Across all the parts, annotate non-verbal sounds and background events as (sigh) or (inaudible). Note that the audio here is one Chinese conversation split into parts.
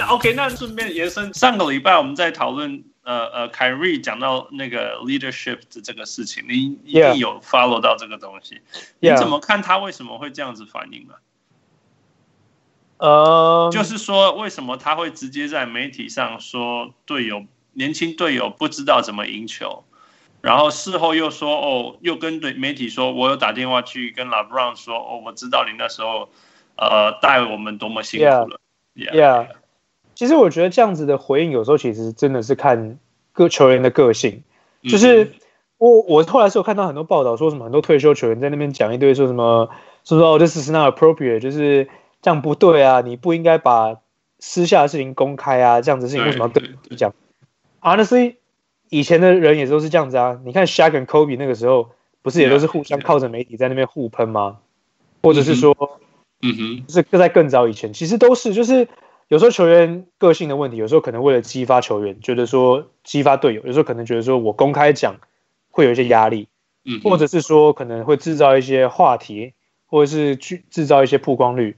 那 OK，那顺便延伸，上个礼拜我们在讨论，呃呃，凯瑞讲到那个 leadership 的这个事情，你一定有 follow 到这个东西。你怎么看他为什么会这样子反应呢？呃，uh, 就是说，为什么他会直接在媒体上说队友年轻队友不知道怎么赢球，然后事后又说哦，又跟对媒体说，我有打电话去跟 LeBron 说，哦，我知道你那时候呃带我们多么辛苦了。Yeah, yeah. 其实我觉得这样子的回应有时候其实真的是看各球员的个性。就是我我后来是有看到很多报道说什么很多退休球员在那边讲一堆说什么说说哦，this is not appropriate，就是。这样不对啊！你不应该把私下的事情公开啊！这样子事情为什么要对你讲？Honestly，以前的人也都是这样子啊。你看 Shaq 跟 Kobe 那个时候，不是也都是互相靠着媒体在那边互喷吗？或者是说，嗯哼，就是在更早以前，其实都是就是有时候球员个性的问题，有时候可能为了激发球员，觉得说激发队友，有时候可能觉得说我公开讲会有一些压力，嗯，或者是说可能会制造一些话题，或者是去制造一些曝光率。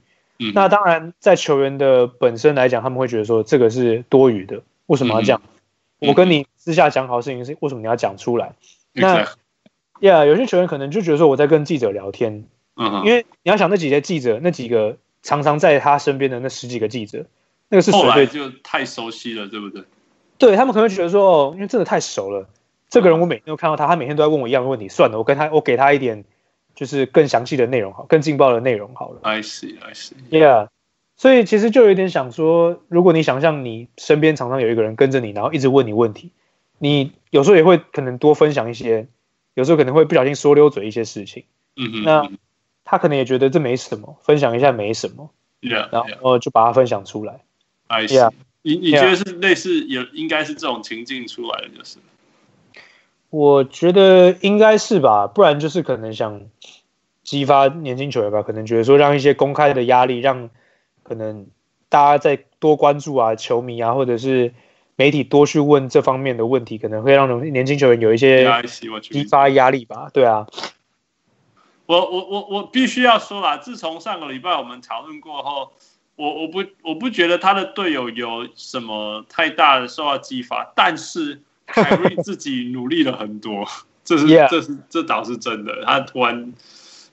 那当然，在球员的本身来讲，他们会觉得说这个是多余的，为什么要这样？我跟你私下讲好事情是为什么你要讲出来？那，Yeah，有些球员可能就觉得说我在跟记者聊天，因为你要想那几些记者，那几个常常在他身边的那十几个记者，那个是谁？对，就太熟悉了，对不对？对，他们可能会觉得说，哦，因为真的太熟了，这个人我每天都看到他，他每天都在问我一样的问题，算了，我跟他，我给他一点。就是更详细的内容好，更劲爆的内容好了。I see, I see. Yeah，所以其实就有点想说，如果你想象你身边常常有一个人跟着你，然后一直问你问题，你有时候也会可能多分享一些，有时候可能会不小心说溜嘴一些事情。嗯嗯。那他可能也觉得这没什么，分享一下没什么。Yeah. 然后就把它分享出来。I see. 你你觉得是类似有应该是这种情境出来的，就是。我觉得应该是吧，不然就是可能想激发年轻球员吧，可能觉得说让一些公开的压力，让可能大家再多关注啊，球迷啊，或者是媒体多去问这方面的问题，可能会让年轻球员有一些激发压力吧。对啊，我我我我必须要说啦，自从上个礼拜我们讨论过后，我我不我不觉得他的队友有什么太大的受到激发，但是。凯瑞自己努力了很多，这是.这是这倒是真的。他突然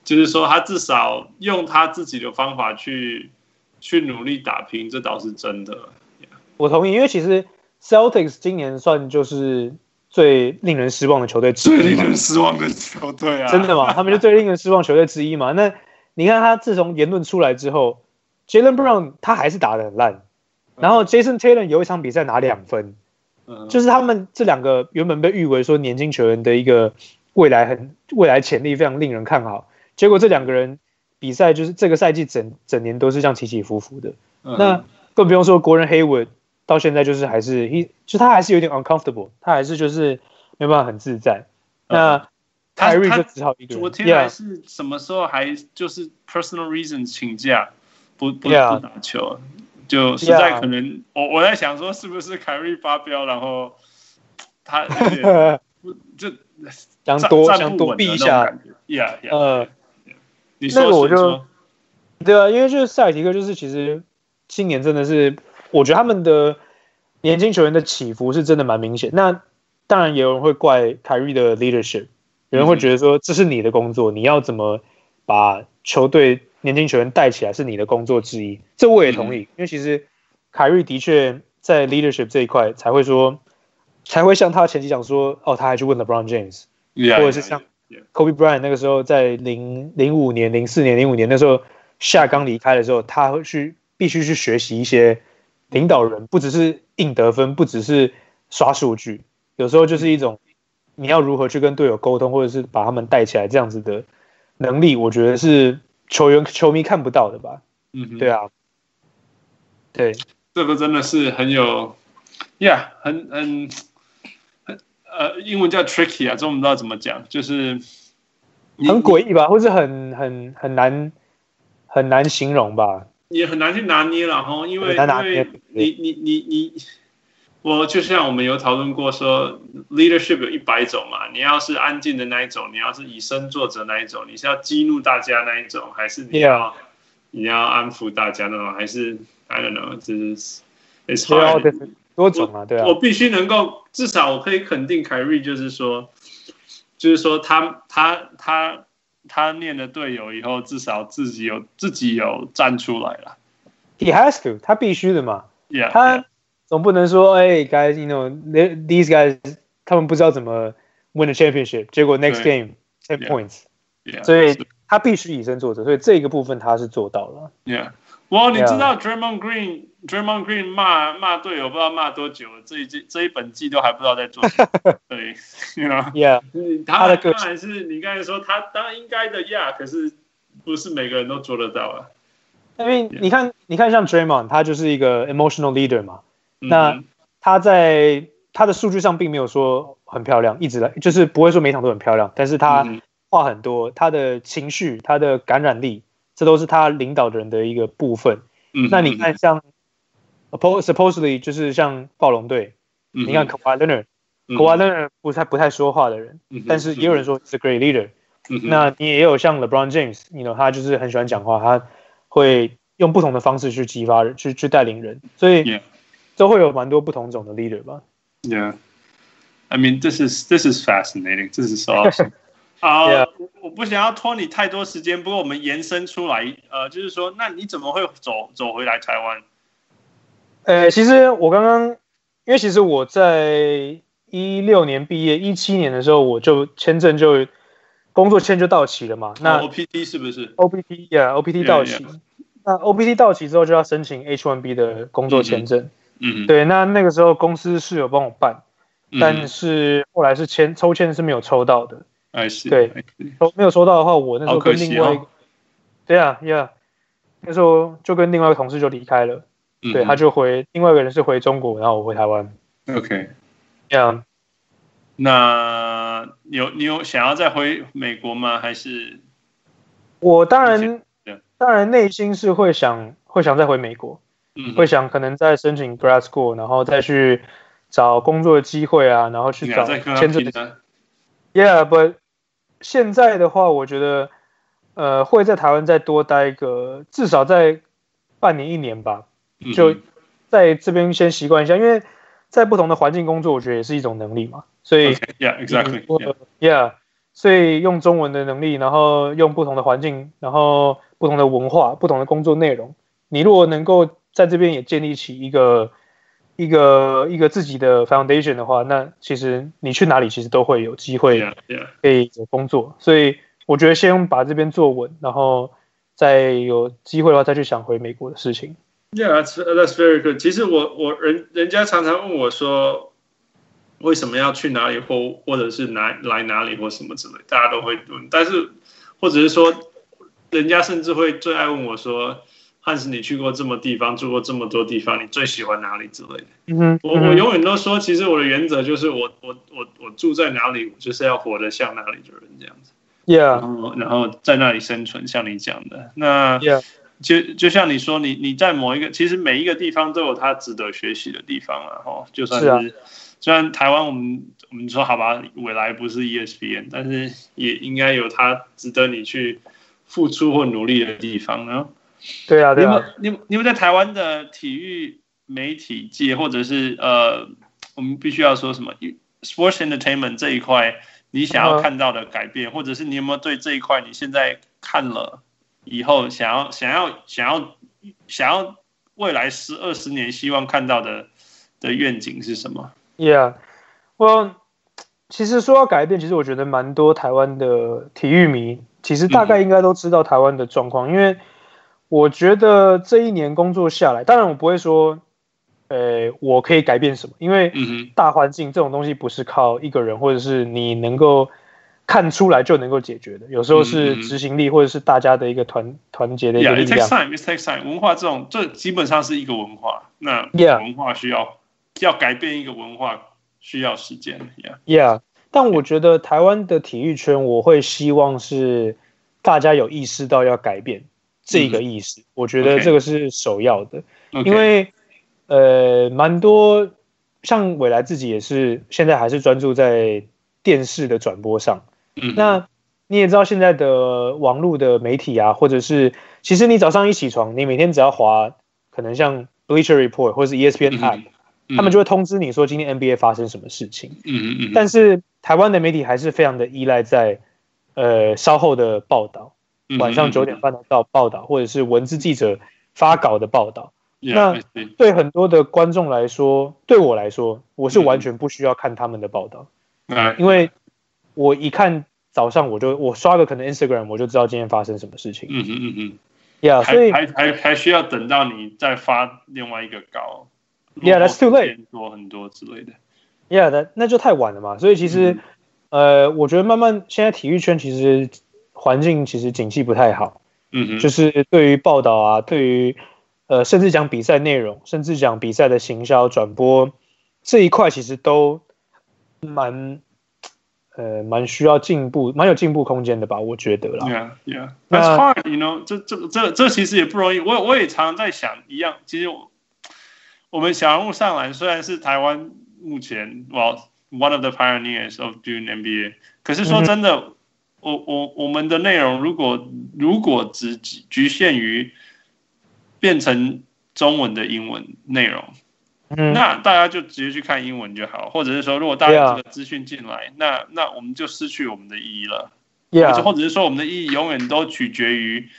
就是说，他至少用他自己的方法去去努力打拼，这倒是真的。Yeah. 我同意，因为其实 Celtics 今年算就是最令人失望的球队之一，最令人失望的球队啊！真的吗？他们就最令人失望球队之一嘛？那你看他自从言论出来之后，Jaylen Brown 他还是打得很烂，然后 Jason Tatum 有一场比赛拿两分。就是他们这两个原本被誉为说年轻球员的一个未来很未来潜力非常令人看好，结果这两个人比赛就是这个赛季整整年都是这样起起伏伏的。那更不用说国人 Hayward 到现在就是还是一就他还是有点 uncomfortable，他还是就是没办法很自在。那泰瑞就只好一个人。昨天还是什么时候还就是 personal reasons 请假不不不打球。就实在可能我我在想说，是不是凯瑞发飙，然后他就想躲想躲避一下，Yeah，呃，你说那个我就对啊，因为就是塞尔提克，就是其实今年真的是，我觉得他们的年轻球员的起伏是真的蛮明显。那当然也有人会怪凯瑞的 leadership，有人会觉得说这是你的工作，你要怎么把球队。年轻球员带起来是你的工作之一，这我也同意。嗯、因为其实凯瑞的确在 leadership 这一块才会说，才会像他前期讲说，哦，他还去问 LeBron James，Yeah, 或者是像 Kobe Bryant 那个时候在零零五年、零四年、零五年那时候，夏刚离开的时候，他会去必须去学习一些领导人，不只是硬得分，不只是刷数据，有时候就是一种你要如何去跟队友沟通，或者是把他们带起来这样子的能力，我觉得是。球员、球迷看不到的吧？嗯哼，对啊，对，这个真的是很有，Yeah，很很很呃，英文叫 tricky 啊，中文不知道怎么讲，就是很诡异吧，或者很很很难很难形容吧，也很难去拿捏了哈，因为因为你你你你。我就像我们有讨论过说，leadership 有一百种嘛。你要是安静的那一种，你要是以身作则那一种，你是要激怒大家那一种，还是你要.你要安抚大家那种，还是 I don't know，就是，It's hard，多种啊，对啊。我必须能够，至少我可以肯定凯瑞，就是说，就是说他他他他念了队友以后，至少自己有自己有站出来了。He has to，他必须的嘛。Yeah，他总不能说，哎，guys，you know，these guys，他们不知道怎么 win the championship，结果 next game ten points，所以他必须以身作则，所以这个部分他是做到了。Yeah。哇，你知道 Draymond Green，Draymond Green 骂骂队友不知道骂多久了，这一季这一本季都还不知道在做什么。对，you know，yeah，他的当然是你刚才说他当然应该的呀，可是不是每个人都做得到啊。因为你看，你看像 Draymond，他就是一个 emotional leader 嘛。那他在他的数据上并没有说很漂亮，一直来就是不会说每场都很漂亮，但是他话很多，他的情绪，他的感染力。这都是他领导的人的一个部分。嗯，那你看像，supposedly 就是像暴龙队，嗯、你看 Kawhi Leonard，Kawhi Leonard 不太不太说话的人，嗯、但是也有人说是 great leader。嗯、那你也有像 LeBron James，you know 他就是很喜欢讲话，他会用不同的方式去激发人，去去带领人，所以都会有蛮多不同种的 leader 吧。Yeah，I mean this is this is fascinating. This is awesome. (laughs) 好，uh, Yeah. 我不想要拖你太多时间，不过我们延伸出来，呃，就是说，那你怎么会走走回来台湾？呃，其实我刚刚，因为其实我在一六年毕业，一七年的时候我就签证就工作签就到期了嘛。那 OPT 是不是？OPT 呀，OPT 到期。Yeah, yeah. 那 OPT 到期之后就要申请 H one B 的工作签证。嗯，对，那那个时候公司是有帮我办，嗯、但是后来是签抽签是没有抽到的。哎，是对，收没有抽到的话，我那时候跟另外一个，对啊，Yeah，那时候就跟另外一个同事就离开了，对，他就回另外一个人是回中国，然后我回台湾。OK，Yeah，那有你有想要再回美国吗？还是我当然，当然内心是会想会想再回美国，会想可能再申请 grad school，然后再去找工作的机会啊，然后去找签证。Yeah，but 现在的话，我觉得，呃，会在台湾再多待一个，至少在半年一年吧，就在这边先习惯一下，因为在不同的环境工作，我觉得也是一种能力嘛。所以，Yeah，exactly，Yeah，所以用中文的能力，然后用不同的环境，然后不同的文化，不同的工作内容，你如果能够在这边也建立起一个。一个一个自己的 foundation 的话，那其实你去哪里其实都会有机会可以有工作.所以我觉得先把这边做稳，然后再有机会的话再去想回美国的事情。Yeah, that's that's very good. 其实我我人人家常常问我说，为什么要去哪里或或者是哪来哪里或什么之类，大家都会问，但是或者是说，人家甚至会最爱问我说。汉斯，你去过这么地方，住过这么多地方，你最喜欢哪里之类的？嗯哼，我我永远都说，其实我的原则就是我，我我我我住在哪里，我就是要活得像哪里的人这样子。Yeah，然后然后在那里生存，像你讲的，那 Yeah，就就像你说，你你在某一个，其实每一个地方都有它值得学习的地方啊。哈，就算是，虽然台湾我们我们说好吧，未来不是 ESPN，但是也应该有它值得你去付出或努力的地方呢。对啊，对啊，你们你们在台湾的体育媒体界，或者是呃，我们必须要说什么，sports entertainment 这一块，你想要看到的改变，嗯、或者是你有没有对这一块你现在看了以后，想要想要想要想要未来十二十年希望看到的的愿景是什么？Yeah，我其实说要改变，其实我觉得蛮多台湾的体育迷，其实大概应该都知道台湾的状况，嗯、因为。我觉得这一年工作下来，当然我不会说，呃，我可以改变什么，因为大环境这种东西不是靠一个人或者是你能够看出来就能够解决的，有时候是执行力或者是大家的一个团团结的一个力量。Yeah, it takes time, it takes time. 文化这种，这基本上是一个文化，那文化需要 Yeah. 要改变一个文化需要时间。Yeah，yeah. 但我觉得台湾的体育圈，我会希望是大家有意识到要改变。这个意思，我觉得这个是首要的.因为呃，蛮多像未来自己也是现在还是专注在电视的转播上。嗯，那你也知道现在的网络的媒体啊，或者是其实你早上一起床，你每天只要滑，可能像 Bleacher Report 或是 ESPN App，、嗯、他们就会通知你说今天 NBA 发生什么事情。嗯嗯嗯。但是台湾的媒体还是非常的依赖在呃稍后的报道，晚上九点半的到报道，或者是文字记者发稿的报道。那对很多的观众来说，对我来说，我是完全不需要看他们的报道，嗯，因为我一看早上我就我刷个可能 Instagram 我就知道今天发生什么事情，嗯嗯嗯嗯，Yeah，所以还还还需要等到你再发另外一个稿，Yeah，that's too late，多很多之类的，Yeah，那那就太晚了嘛，所以其实、嗯、呃，我觉得慢慢现在体育圈其实环境其实景气不太好，嗯嗯，就是对于报道啊，对于呃，甚至讲比赛内容，甚至讲比赛的行销转播这一块，其实都蛮呃蛮需要进步，蛮有进步空间的吧？我觉得啦。Yeah, yeah, that's hard, you know. 这这这这其实也不容易。我我也常常在想一样，其实我我们小人物上篮虽然是台湾目前 well one of the pioneers of doing NBA，可是说真的，嗯、我我我们的内容如果如果只局限于变成中文的英文内容，嗯，那大家就直接去看英文就好，或者是说，如果大家有这个资讯进来，那那我们就失去我们的意义了，Yeah，或者是说，我们的意义永远都取决于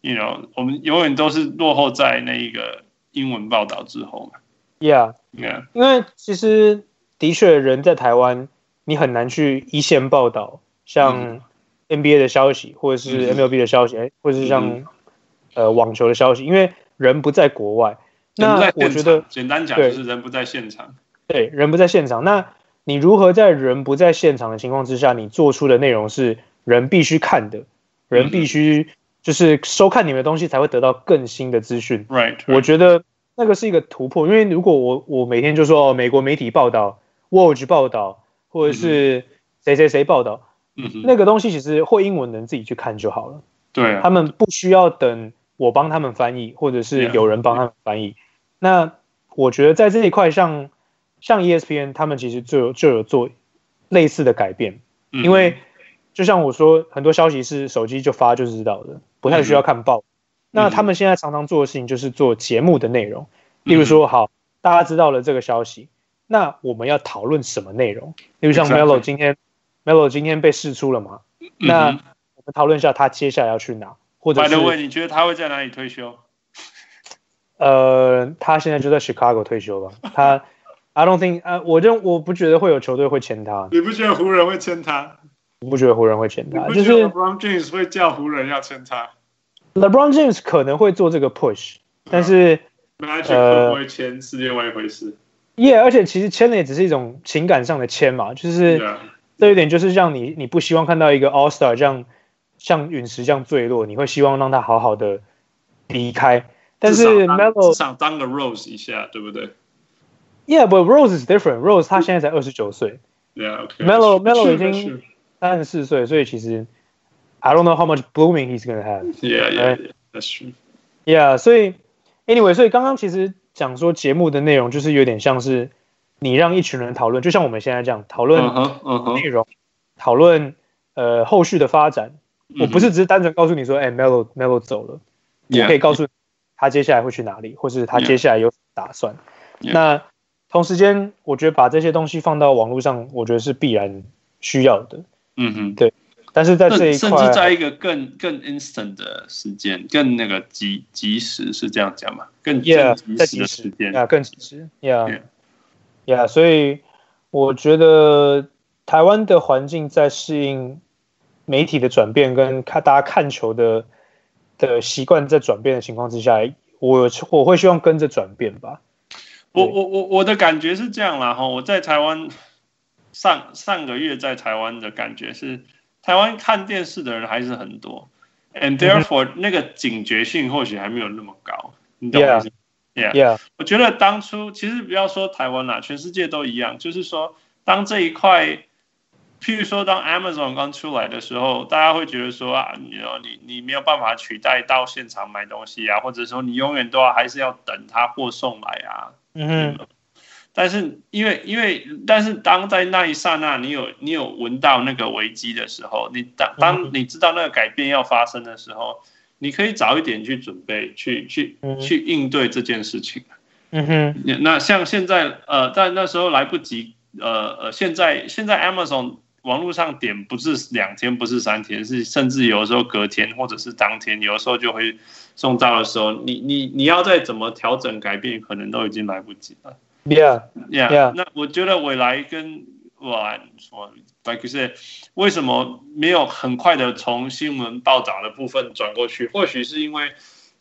，you know，我们永远都是落后在那一个英文报道之后嘛，Yeah，Yeah，因为其实的确人在台湾，你很难去一线报道，像 NBA 的消息，或者是 MLB 的消息，哎、嗯，或者是像、嗯、呃网球的消息，因为人不在国外，那我觉得简单讲就是人不在现场。对，人不在现场。那你如何在人不在现场的情况之下，你做出的内容是人必须看的，人必须就是收看你们的东西才会得到更新的资讯。Right，我觉得那个是一个突破，因为如果我我每天就说哦，美国媒体报道，Woj 报道，或者是谁谁谁报道，嗯，那个东西其实会英文的人自己去看就好了。对啊，他们不需要等。我帮他们翻译，或者是有人帮他们翻译。那我觉得在这一块，像像 ESPN，他们其实就有就有做类似的改变。嗯、因为就像我说，很多消息是手机就发就知道的，不太需要看报。嗯、那他们现在常常做的事情就是做节目的内容。例如说，好，大家知道了这个消息，那我们要讨论什么内容？例如像 Melo 今天，Melo 今天被试出了嘛？那我们讨论一下他接下来要去哪？或者是你觉得他会在哪里退休？(laughs) 呃，他现在就在 Chicago 退休吧。(laughs) 他，I don't think，啊，我就我不觉得会有球队会签他。你不觉得湖人会签他？我不觉得湖人会签他。就是 LeBron James 会叫湖人要签他。LeBron James 可能会做这个 push，但是不会签是另外一回事。Yeah，而且其实签了也只是一种情感上的签嘛，就是这一点就是让你你不希望看到一个 All Star 这样。像陨石这样坠落，你会希望让他好好的离开。但是 Melo 想当个 Rose 一下，对不对？Yeah，but Rose is different. Rose 他现在才二十九岁。Yeah，Melo Melo 已经三十四岁，所以其实 I don't know how much blooming he's gonna have. Yeah，yeah，that's true. Yeah，所以 Anyway，所以刚刚其实讲说节目的内容就是有点像是你让一群人讨论，就像我们现在这样讨论内容，讨论呃后续的发展。我不是只是单纯告诉你说，哎、欸、，Melo Melo 走了，yeah, 我可以告诉他接下来会去哪里，或是他接下来有打算。那同时间，我觉得把这些东西放到网络上，我觉得是必然需要的。嗯哼，对。但是在这一块，甚至在一个更更 instant 的时间，更那个即即时是这样讲嘛？更 yeah, 更即时的时间啊，更即时。Yeah，Yeah，、yeah. yeah, 所以我觉得台湾的环境在适应。媒体的转变跟看大家看球的的习惯在转变的情况之下，我我会希望跟着转变吧。我我我我的感觉是这样啦哈，我在台湾上上个月在台湾的感觉是，台湾看电视的人还是很多，and therefore 那个警觉性或许还没有那么高，你懂吗？Yeah，我觉得当初其实不要说台湾啦，全世界都一样，就是说当这一块。譬如说，当 Amazon 刚出来的时候，大家会觉得说啊，你你你没有办法取代到现场买东西啊，或者说你永远都要还是要等他货送来啊。嗯。但是因为因为但是当在那一刹那，你有你有闻到那个危机的时候，你当当你知道那个改变要发生的时候，你可以早一点去准备，去去去应对这件事情。嗯哼，那像现在呃，在那时候来不及，呃呃，现在现在 Amazon 网络上点不是两天，不是三天，是甚至有的时候隔天或者是当天，有的时候就会送到的时候，你你你要再怎么调整改变，可能都已经来不及了。Yeah, yeah, yeah. 那我觉得未来跟我说，白是为什么没有很快的从新闻报道的部分转过去？或许是因为。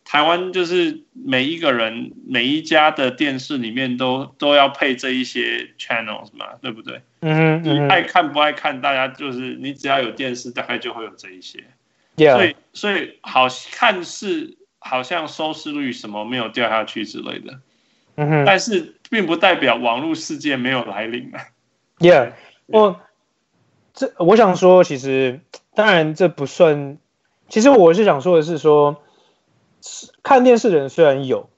台湾就是每一个人每一家的电视里面都都要配这一些 channels 嘛，对不对？嗯，你爱看不爱看，大家就是你只要有电视，大概就会有这一些。所以所以好看是好像收视率什么没有掉下去之类的。嗯哼，但是并不代表网络世界没有来临啊。Yeah，我这我想说，其实当然这不算，其实我是想说的是说。看电视的人虽然有，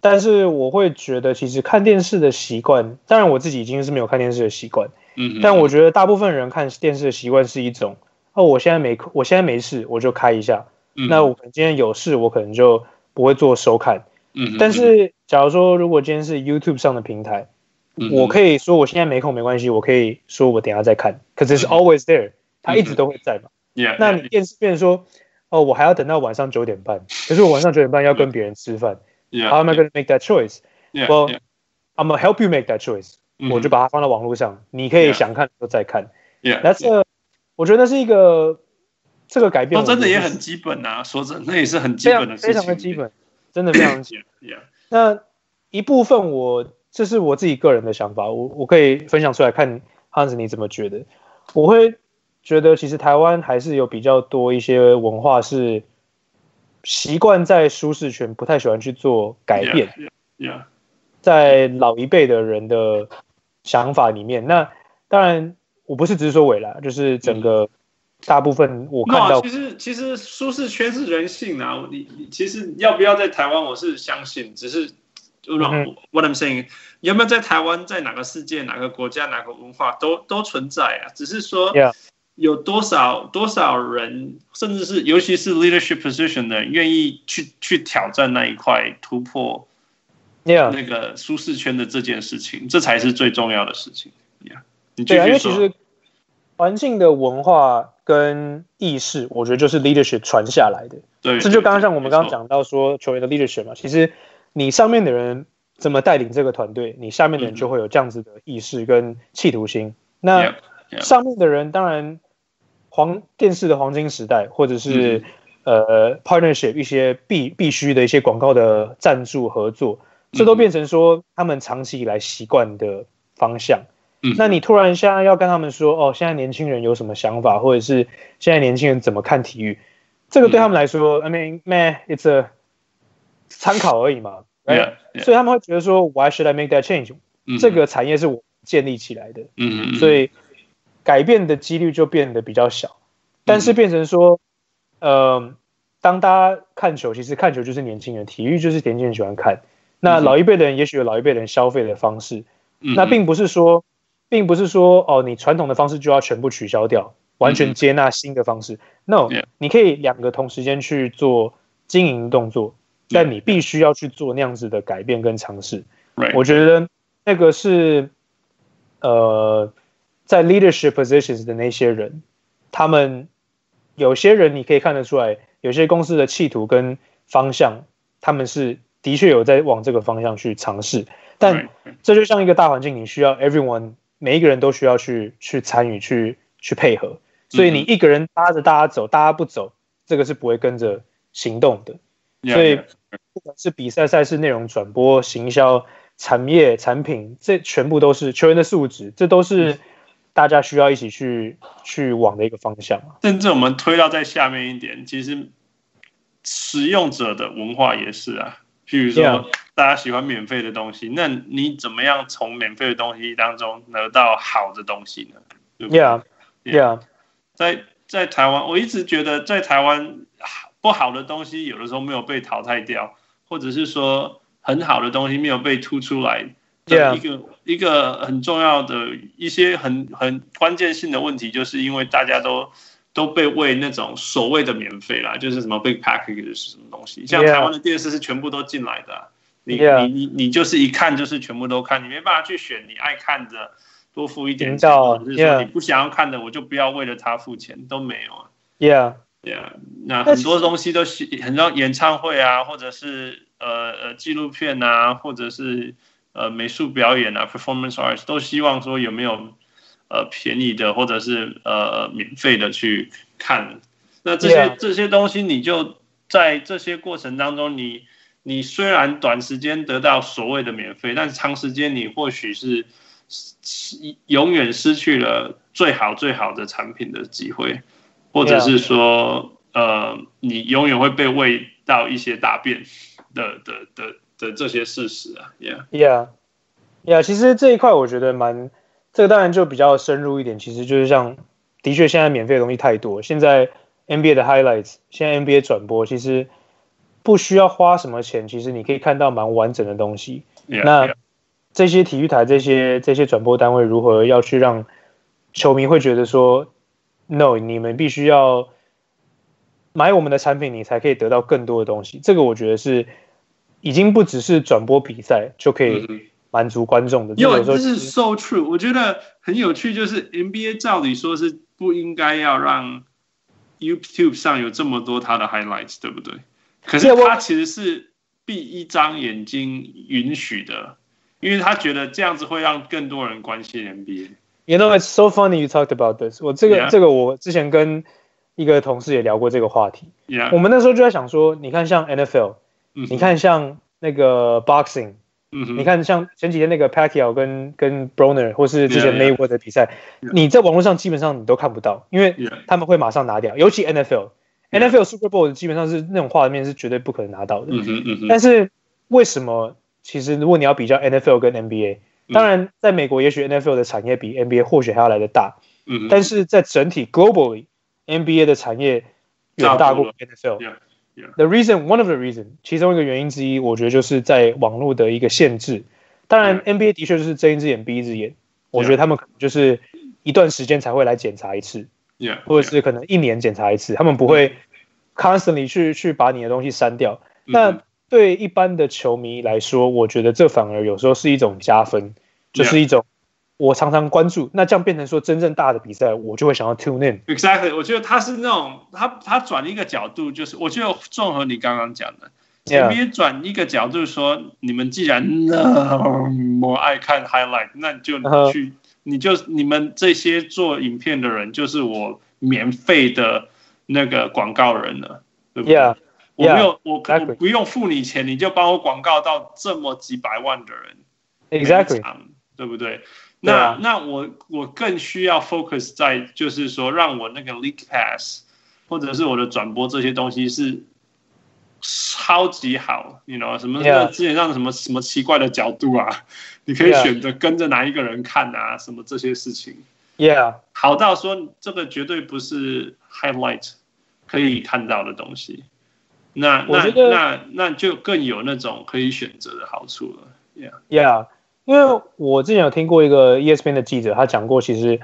但是我会觉得，其实看电视的习惯，当然我自己已经是没有看电视的习惯，嗯，嗯但我觉得大部分人看电视的习惯是一种，哦，我现在没，我现在没事，我就开一下，嗯，那我可能今天有事，我可能就不会做收看，嗯，但是假如说如果今天是 YouTube 上的平台，嗯，我可以说我现在没空没关系，我可以说我等下再看，可是是 always there，它一直都会在嘛，嗯，yeah, 那你电视变成说。哦，我还要等到晚上九点半，可是我晚上九点半要跟别人吃饭。Yeah, How am I going to make that choice? Yeah, well. I'm gonna help you make that choice. Mm -hmm. 我就把它放到网络上，你可以想看就再看。Yeah, That's a, 我觉得那是一个这个改变。说真的也很基本啊，说真的那也是很基本的事情，非常的基本，真的非常基本。(coughs) yeah, yeah. 那一部分我这是我自己个人的想法，我我可以分享出来看，Hans 你怎么觉得？我会觉得其实台湾还是有比较多一些文化是。习惯在舒适圈，不太喜欢去做改变。Yeah, yeah, yeah. 在老一辈的人的想法里面，那当然我不是只是说未来，就是整个大部分我看到，其实其实舒适圈是人性啊。你你其实要不要在台湾，我是相信，只是 What I'm saying，有没有在台湾，在哪个世界、哪个国家、哪个文化都都存在啊。只是说。有多少多少人，甚至是尤其是 leadership position 的人，愿意去去挑战那一块突破那个舒适圈的这件事情，这才是最重要的事情。Yeah，你继续说。对啊，因为其实环境的文化跟意识，我觉得就是 leadership 传下来的。对，这就刚刚像我们刚刚讲到说球员的 leadership 嘛，其实你上面的人怎么带领这个团队，你下面的人就会有这样子的意识跟企图心。那上面的人当然。黄电视的黄金时代，或者是、嗯、呃 partnership 一些必必须的一些广告的赞助合作，这都变成说他们长期以来习惯的方向。嗯，那你突然现在要跟他们说，哦，现在年轻人有什么想法，或者是现在年轻人怎么看体育，这个对他们来说、嗯、，I mean man it's a 参考而已嘛，right? Yeah, yeah. 所以他们会觉得说，Why should I make that change？、嗯、这个产业是我建立起来的，嗯，所以。改变的几率就变得比较小，但是变成说，嗯、呃，当大家看球，其实看球就是年轻人，体育就是年轻人喜欢看。那老一辈的人也许有老一辈人消费的方式，嗯、那并不是说，并不是说哦，你传统的方式就要全部取消掉，完全接纳新的方式。嗯、No. 你可以两个同时间去做经营动作，但你必须要去做那样子的改变跟尝试。我觉得那个是，呃。在 leadership positions 的那些人，他们有些人你可以看得出来，有些公司的企图跟方向，他们是的确有在往这个方向去尝试。但这就像一个大环境，你需要 everyone 每一个人都需要去去参与、去去配合。所以你一个人拉着大家走，大家不走，这个是不会跟着行动的。所以不管是比赛、赛事内容转播、行销、产业、产品，这全部都是球员的素质，这都是。大家需要一起去去往的一个方向。甚至我们推到在下面一点，其实使用者的文化也是啊。譬如说，大家喜欢免费的东西，那你怎么样从免费的东西当中得到好的东西呢？对不对？Yeah，Yeah。在在台湾，我一直觉得在台湾不好的东西有的时候没有被淘汰掉，或者是说很好的东西没有被突出来。一个一个很重要的一些很很关键性的问题，就是因为大家都都被喂那种所谓的免费啦，就是什么 big package 是什么东西，像台湾的电视是全部都进来的，啊你.你你你就是一看就是全部都看，你没办法去选你爱看的，多付一点钱，或者是说你不想要看的，我就不要为了他付钱，都没有啊。Yeah，对啊，那那很多东西都是很多演唱会啊，或者是呃呃纪录片啊，或者是呃美术表演啊，performance arts 都希望说有没有呃便宜的或者是呃免费的去看。那这些 Yeah. 这些东西，你就在这些过程当中，你你虽然短时间得到所谓的免费，但是长时间你或许是是永远失去了最好最好的产品的机会。或者是说，呃，你永远会被喂到一些大便的的的的这些事实啊，Yeah，Yeah，其实这一块我觉得蛮，这个当然就比较深入一点，其实就是像，的确现在免费的东西太多，现在 NBA 的 highlights，现在 NBA 转播其实不需要花什么钱，其实你可以看到蛮完整的东西。Yeah, 那.这些体育台、这些这些转播单位如何要去让球迷会觉得说？No，你们必须要买我们的产品，你才可以得到更多的东西。这个我觉得是已经不只是转播比赛就可以满足观众的。因为这是 so true，我觉得很有趣，就是 NBA 照理说是不应该要让 YouTube 上有这么多它的 highlights，对不对？可是他其实是闭一张眼睛允许的，因为他觉得这样子会让更多人关心 NBA。You know, it's so funny you talked about this. 我这个.这个我之前跟一个同事也聊过这个话题。我们那时候就在想说，你看像 NFL，、嗯、你看像那个 boxing，、嗯、你看像前几天那个 Pacquiao 跟跟 Broner 或是之前 Mayweather 的比赛.你在网络上基本上你都看不到，因为他们会马上拿掉。尤其 NFL，NFL. Super Bowl 基本上是那种画面是绝对不可能拿到的。嗯嗯、但是为什么？其实如果你要比较 NFL 跟 NBA。当然，在美国，也许 NFL 的产业比 NBA 或许还要来得大，嗯，但是在整体 globally，NBA 的产业远大过 NFL。Yeah. The reason, one of the reason，其中一个原因之一，我觉得就是在网络的一个限制。当然，NBA 的确就是睁一只眼闭一只眼。我觉得他们可能就是一段时间才会来检查一次，Yeah, 或者是可能一年检查一次，他们不会 constantly 去去把你的东西删掉。嗯、那对一般的球迷来说，我觉得这反而有时候是一种加分，就是一种我常常关注。那这样变成说真正大的比赛，我就会想要 tune in。Exactly，我觉得他是那种他他转一个角度，就是我觉得综合你刚刚讲的，NBA 转一个角度说，你们既然那么爱看 highlight，那你就去，你就你们这些做影片的人，就是我免费的那个广告人了，对不对？我没有，我我不用付你钱，你就帮我广告到这么几百万的人，Exactly，对不对？那那我我更需要 focus 在就是说，让我那个 league pass 或者是我的转播这些东西是超级好，你 you know 什么之前让什么什么奇怪的角度啊，(laughs) 你可以选择跟着哪一个人看啊，什么这些事情，Yeah，好到说这个绝对不是 highlight 可以看到的东西。那那那那就更有那种可以选择的好处了，Yeah，Yeah，因为我之前有听过一个 ESPN 的记者，他讲过，其实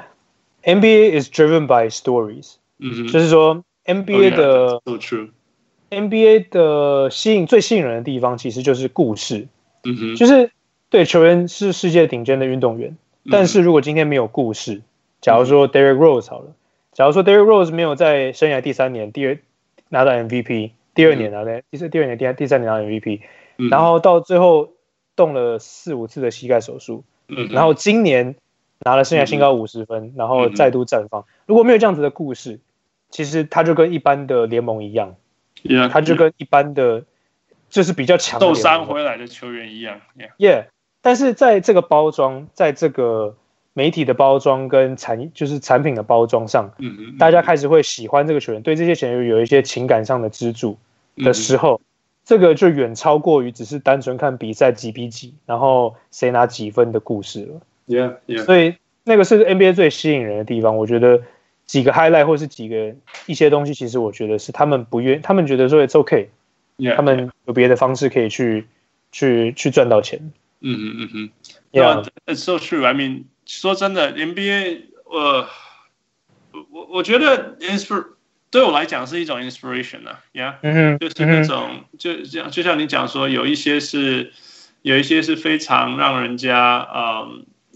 NBA is driven by stories，嗯，就是说 NBA 的、oh yeah，NBA 的吸引最吸引人的地方，其实就是故事，嗯哼，就是对球员是世界顶尖的运动员，但是如果今天没有故事，假如说 Derrick Rose 好了，假如说 Derrick Rose 没有在生涯第三年第二拿到 MVP。第二年拿的，第四第二年第第三年拿 MVP，、嗯、然后到最后动了四五次的膝盖手术，嗯、然后今年拿了生涯新高五十分、嗯，然后再度绽放、嗯。如果没有这样子的故事，其实他就跟一般的联盟一样，他、嗯、就跟一般的就是比较强受伤回来的球员一样，Yeah。但是在这个包装，在这个媒体的包装跟产就是产品的包装上，嗯，大家开始会喜欢这个球员，对这些球员有一些情感上的支柱的时候，嗯、这个就远超过于只是单纯看比赛几比几，然后谁拿几分的故事了。Yeah, yeah. 所以那个是 NBA 最吸引人的地方。我觉得几个 highlight 或是几个一些东西，其实我觉得是他们不愿，他们觉得说 it's OK，、yeah, 他们有别的方式可以去去去赚到钱。嗯嗯嗯嗯，Yeah，it's so true. I mean. 说真的，NBA，呃，我我觉得 inspir 对我来讲是一种 inspiration 啊，呀、yeah? 嗯，就是那种、嗯、就像就像你讲说，有一些是有一些是非常让人家呃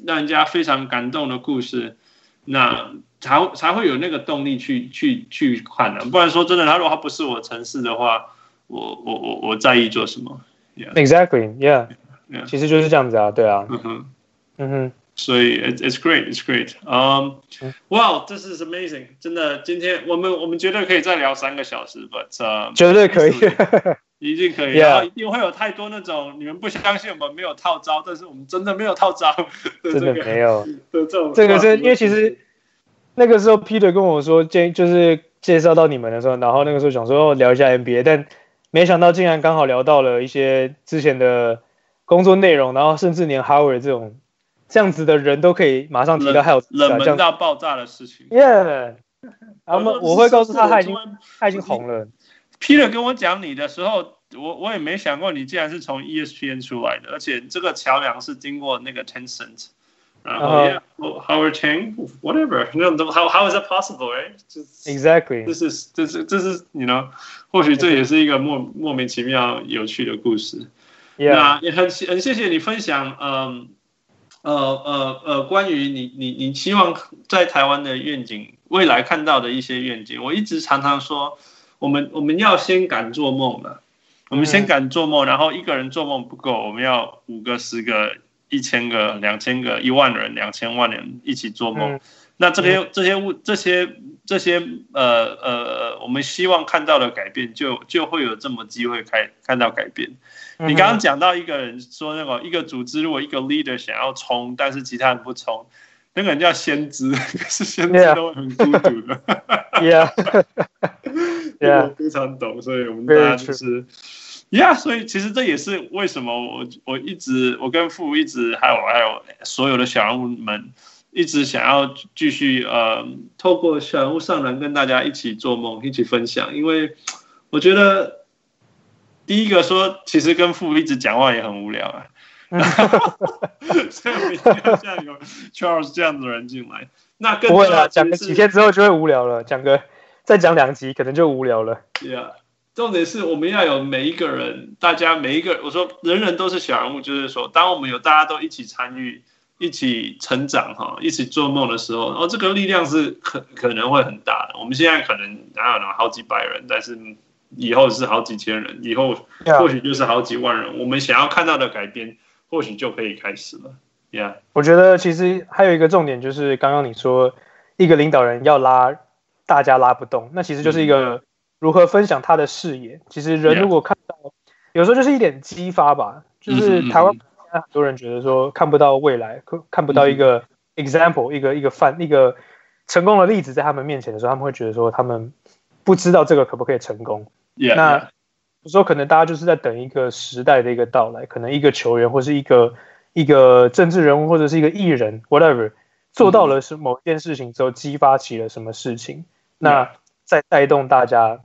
让人家非常感动的故事，那才才会有那个动力去去去看的。不然说真的，他如果他不是我城市的话，我我我我在意做什么？Exactly，Yeah，其实就是这样子啊，对啊，嗯哼，嗯哼。所以，it's it's great, it's great. Um, wow, this is amazing. 真的，今天我们我们绝对可以再聊三个小时，but 绝对可以，(laughs) 一定可以。然后一定会有太多那种你们不相信我们没有套招，但是我们真的没有套招，(laughs) 真的没有。(laughs) 这种这个是因为其实那个时候 Peter 跟我说介就是介绍到你们的时候，然后那个时候想说聊一下 NBA，但没想到竟然刚好聊到了一些之前的工作内容，然后甚至连 Howard 这种。这样子的人都可以马上提到，还有冷门到爆炸的事情。Yeah，然后我会告诉他，他已经他已经红了。Peter 跟我讲你的时候，我我也没想过你竟然是从 ESPN 出来的，而且这个桥梁是经过那个 Tencent。然后 Yeah，Howard Chang whatever，那 how how is that possible？Right？Exactly。这是这是这是你呢？或许这也是一个莫莫名其妙有趣的故事。Yeah。那也很很谢谢你分享，嗯。呃呃呃，关于你你你希望在台湾的愿景，未来看到的一些愿景，我一直常常说，我们我们要先敢做梦了，我们先敢做梦，然后一个人做梦不够，我们要五个、十个、一千个、两千个、一万人、两千万人一起做梦。那这些这些物这些这些呃呃，我们希望看到的改变就，就就会有这么机会开看到改变。你刚刚讲到一个人说那个一个组织，如果一个 leader 想要冲，但是其他人不冲，那个人叫先知，(laughs) 可是先知都很孤独的。(laughs) Yeah，Yeah，(laughs) 非常懂，所以我们大家就是，Yeah，所以其实这也是为什么我我一直我跟父一直还有还有所有的小人物们一直想要继续呃透过小人物上篮跟大家一起做梦，一起分享，因为我觉得。第一个说，其实跟父一直讲话也很无聊啊，(laughs) 所以我们一定要像有 Charles 这样的人进来。那更不会啦，讲个几天之后就会无聊了，讲个再讲两集可能就无聊了。对啊，重点是我们要有每一个人，大家每一个，我说人人都是小人物，就是说，当我们有大家都一起参与、一起成长哈，一起做梦的时候，然后这个力量是可可能会很大的。我们现在可能哪有呢，好几百人，但是。以后是好几千人，以后或许就是好几万人。我们想要看到的改变，或许就可以开始了。Yeah，我觉得其实还有一个重点就是，刚刚你说一个领导人要拉大家拉不动，那其实就是一个如何分享他的视野。其实人如果看到.有时候就是一点激发吧。就是台湾很多人觉得说看不到未来，看不到一个 example，一个一个范，一个成功的例子在他们面前的时候，他们会觉得说他们不知道这个可不可以成功。Yeah, 那有时候可能大家就是在等一个时代的一个到来，可能一个球员或是一个一个政治人物或者是一个艺人，whatever，做到了是某一件事情之后，激发起了什么事情，嗯、那再带动大家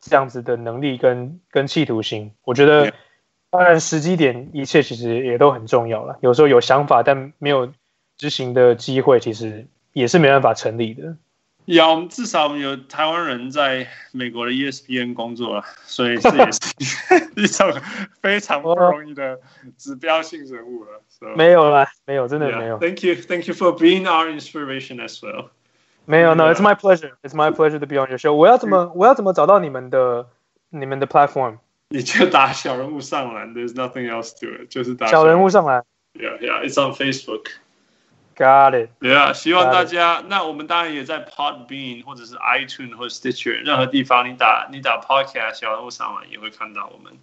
这样子的能力跟跟企图心，我觉得当然时机点一切其实也都很重要了。有时候有想法但没有执行的机会，其实也是没办法成立的。有，我们至少我们有台湾人在美国的 ESPN 工作了，所以这也是一种非常不容易的指标性人物了。So, 没有啦，没有，真的没有。Yeah, thank you, thank you for being our inspiration as well. 没有，No, it's my pleasure. It's my pleasure to be on your show. 我要怎么，我要怎么找到你们的你们的 platform？你就打小人物上篮，There's nothing else to it，就是打小人物上篮。Yeah, yeah, it's on Facebook. Got it. 对啊，希望大家。那我们当然也在 Podbean 或者是 iTunes 或者 Stitcher 任何地方，你打你打 Podcast 小人物上网也会看到我们。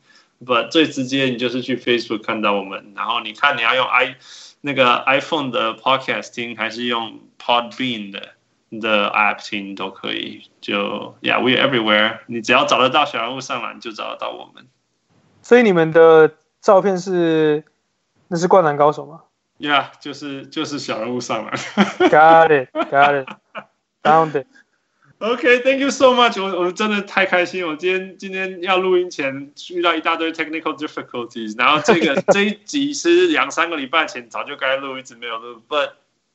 不，最直接你就是去 Facebook 看到我们。然后你看你要用 i 那个 iPhone 的 Podcast 听，还是用 Podbean 的的 App 听都可以。就 Yeah，we are everywhere。你只要找得到小人物上篮，就找得到我们。所以你们的照片是那是灌篮高手吗？Yeah，就是就是小人物上来。(laughs) Got it, got it, found it. OK，thank you so much 我。我我真的太开心。我今天今天要录音前遇到一大堆 technical difficulties，然后这个 (laughs) 这一集是两三个礼拜前早就该录，一直没有录。But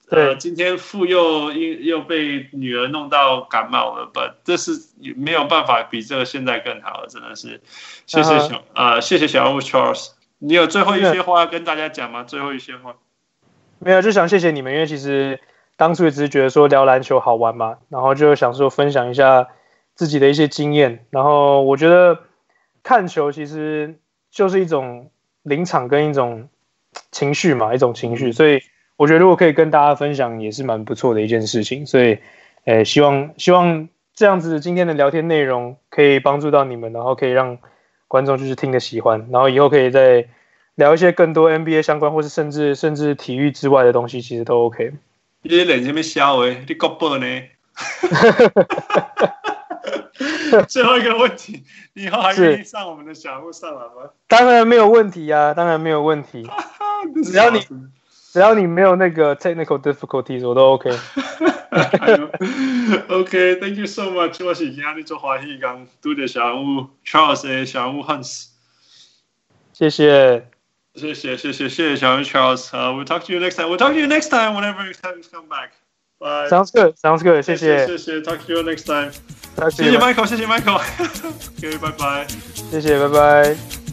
呃，今天父又因又被女儿弄到感冒了。But 这是没有办法比这个现在更好了，真的是。谢谢小、uh huh. 呃，谢谢小人物 Charles。你有最后一些话要跟大家讲吗？最后一些话？没有，就想谢谢你们，因为其实当初也只是觉得说聊篮球好玩嘛，然后就想说分享一下自己的一些经验。然后我觉得看球其实就是一种临场跟一种情绪嘛，一种情绪。所以我觉得如果可以跟大家分享，也是蛮不错的一件事情。所以，诶，希望希望这样子今天的聊天内容可以帮助到你们，然后可以让。观众就是听得喜欢，然后以后可以再聊一些更多 NBA 相关，或是甚至甚至体育之外的东西，其实都 OK。你脸这边笑诶，你够笨呢？(laughs) 最后一个问题，你以后还愿意上我们的小屋上来吗？当然没有问题呀、啊，当然没有问题。(laughs) 只要你只要你没有那个 technical difficulties，我都 OK。(laughs) OK，Thank you so much。我是今日做欢喜刚拄着小屋 Charles 的小屋 Hans。谢谢，谢谢，谢谢，谢谢小屋 Charles。Uh, we'll talk to you next time. We'll talk to you next time whenever you come back. Bye. Sounds good. Sounds good. 谢谢，谢谢。Talk to you next time. 谢谢 Michael，谢谢 Michael。OK，拜(laughs) 拜。(laughs) 谢谢，拜拜。